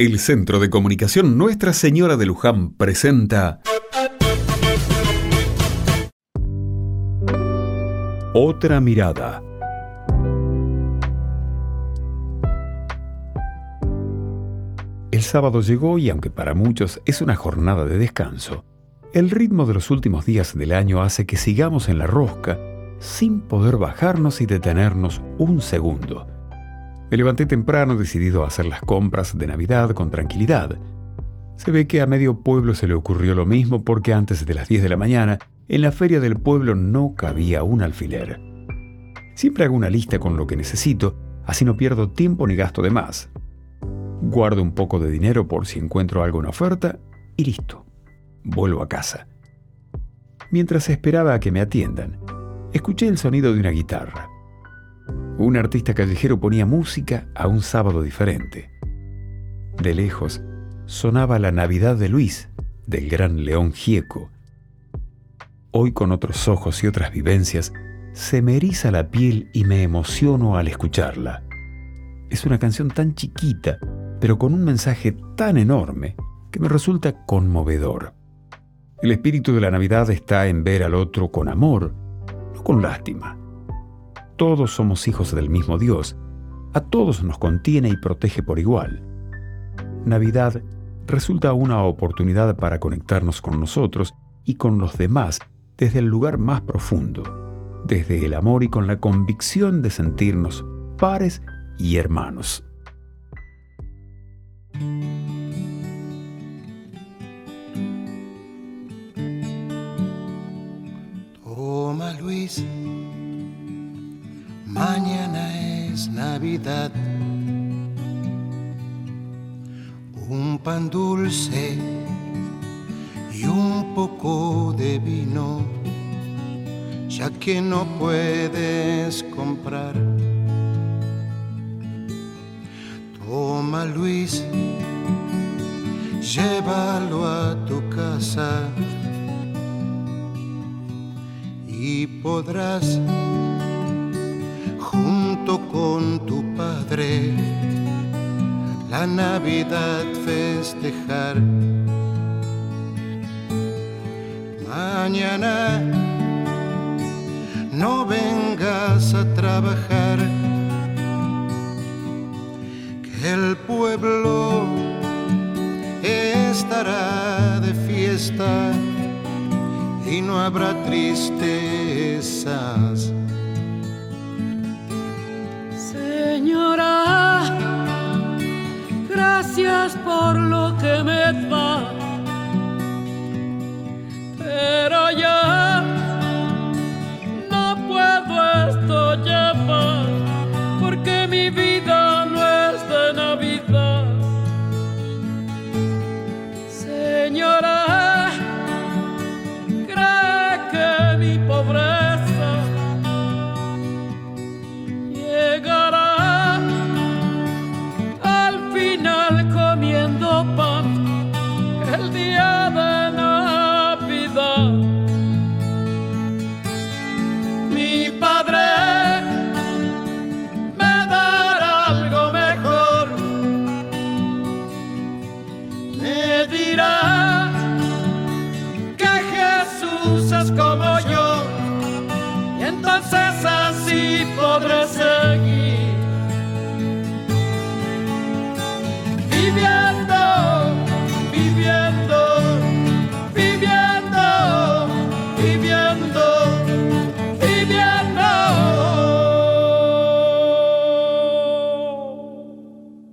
El Centro de Comunicación Nuestra Señora de Luján presenta Otra mirada. El sábado llegó y aunque para muchos es una jornada de descanso, el ritmo de los últimos días del año hace que sigamos en la rosca sin poder bajarnos y detenernos un segundo me levanté temprano decidido a hacer las compras de Navidad con tranquilidad. Se ve que a medio pueblo se le ocurrió lo mismo porque antes de las 10 de la mañana, en la feria del pueblo no cabía un alfiler. Siempre hago una lista con lo que necesito, así no pierdo tiempo ni gasto de más. Guardo un poco de dinero por si encuentro algo en oferta y listo. Vuelvo a casa. Mientras esperaba a que me atiendan, escuché el sonido de una guitarra un artista callejero ponía música a un sábado diferente. De lejos sonaba la Navidad de Luis, del gran León Gieco. Hoy con otros ojos y otras vivencias, se me eriza la piel y me emociono al escucharla. Es una canción tan chiquita, pero con un mensaje tan enorme que me resulta conmovedor. El espíritu de la Navidad está en ver al otro con amor, no con lástima todos somos hijos del mismo Dios, a todos nos contiene y protege por igual. Navidad resulta una oportunidad para conectarnos con nosotros y con los demás desde el lugar más profundo, desde el amor y con la convicción de sentirnos pares y hermanos. Toma Luis Mañana es Navidad. Un pan dulce y un poco de vino, ya que no puedes comprar. Toma Luis, llévalo a tu casa y podrás junto con tu padre. La Navidad festejar. Mañana no vengas a trabajar, que el pueblo estará de fiesta y no habrá tristezas gracias por lo que me da. Como yo, y entonces así podré seguir viviendo, viviendo, viviendo, viviendo.